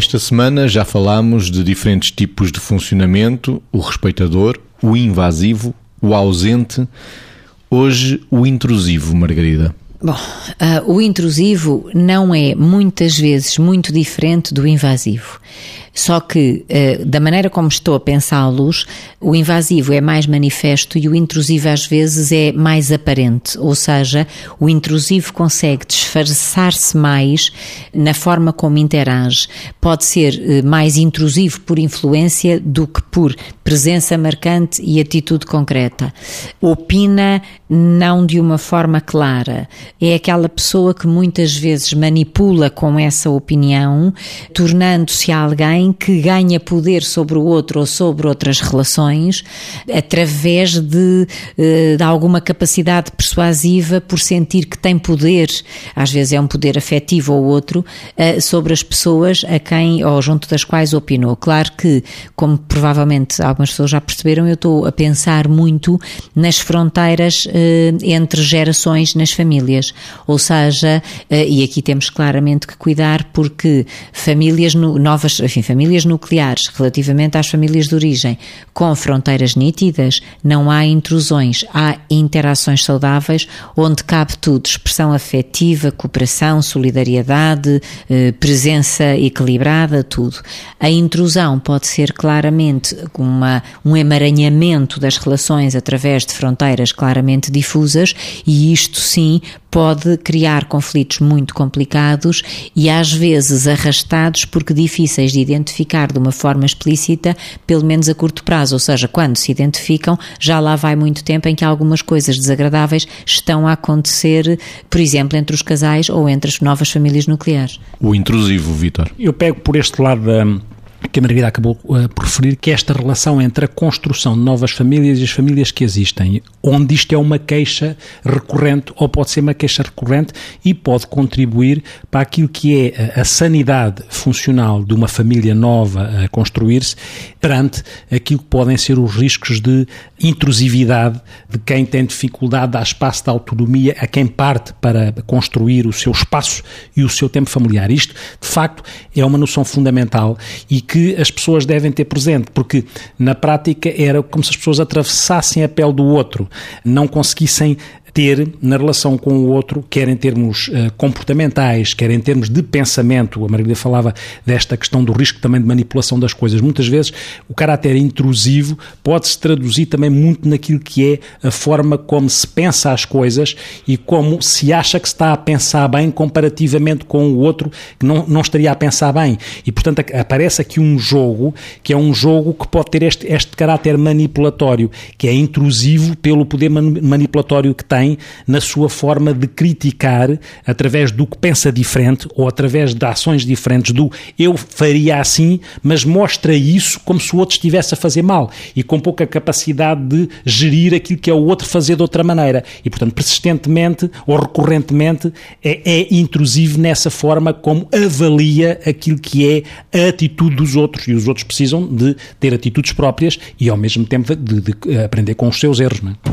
Esta semana já falámos de diferentes tipos de funcionamento: o respeitador, o invasivo, o ausente. Hoje, o intrusivo, Margarida. Bom, uh, o intrusivo não é muitas vezes muito diferente do invasivo. Só que, uh, da maneira como estou a pensá-los, o invasivo é mais manifesto e o intrusivo às vezes é mais aparente. Ou seja, o intrusivo consegue disfarçar-se mais na forma como interage. Pode ser uh, mais intrusivo por influência do que por presença marcante e atitude concreta. Opina não de uma forma clara é aquela pessoa que muitas vezes manipula com essa opinião, tornando-se alguém que ganha poder sobre o outro ou sobre outras relações através de, eh, de alguma capacidade persuasiva por sentir que tem poder, às vezes é um poder afetivo ou outro, eh, sobre as pessoas a quem ou junto das quais opinou. Claro que, como provavelmente algumas pessoas já perceberam, eu estou a pensar muito nas fronteiras eh, entre gerações nas famílias. Ou seja, e aqui temos claramente que cuidar porque famílias novas, enfim, famílias nucleares relativamente às famílias de origem com fronteiras nítidas, não há intrusões, há interações saudáveis onde cabe tudo, expressão afetiva, cooperação, solidariedade, eh, presença equilibrada, tudo. A intrusão pode ser claramente uma, um emaranhamento das relações através de fronteiras claramente difusas e isto sim pode criar conflitos muito complicados e às vezes arrastados porque difíceis de identificar de uma forma explícita, pelo menos a curto prazo, ou seja, quando se identificam, já lá vai muito tempo em que algumas coisas desagradáveis estão a acontecer, por exemplo, entre os casais ou entre as novas famílias nucleares. O intrusivo, Vitor. Eu pego por este lado da que a Margarida acabou uh, por referir, que é esta relação entre a construção de novas famílias e as famílias que existem, onde isto é uma queixa recorrente, ou pode ser uma queixa recorrente, e pode contribuir para aquilo que é a, a sanidade funcional de uma família nova a construir-se, perante aquilo que podem ser os riscos de intrusividade de quem tem dificuldade a dar espaço de autonomia a quem parte para construir o seu espaço e o seu tempo familiar. Isto, de facto, é uma noção fundamental e que as pessoas devem ter presente, porque na prática era como se as pessoas atravessassem a pele do outro, não conseguissem ter na relação com o outro, quer em termos uh, comportamentais, quer em termos de pensamento. A Margarida falava desta questão do risco também de manipulação das coisas. Muitas vezes o caráter intrusivo pode-se traduzir também muito naquilo que é a forma como se pensa as coisas e como se acha que está a pensar bem comparativamente com o outro que não, não estaria a pensar bem. E, portanto, aparece aqui um jogo que é um jogo que pode ter este, este caráter manipulatório, que é intrusivo pelo poder manipulatório que tem tem na sua forma de criticar através do que pensa diferente ou através de ações diferentes do eu faria assim, mas mostra isso como se o outro estivesse a fazer mal e com pouca capacidade de gerir aquilo que é o outro fazer de outra maneira. E, portanto, persistentemente ou recorrentemente é, é intrusivo nessa forma como avalia aquilo que é a atitude dos outros e os outros precisam de ter atitudes próprias e ao mesmo tempo de, de aprender com os seus erros. Não é?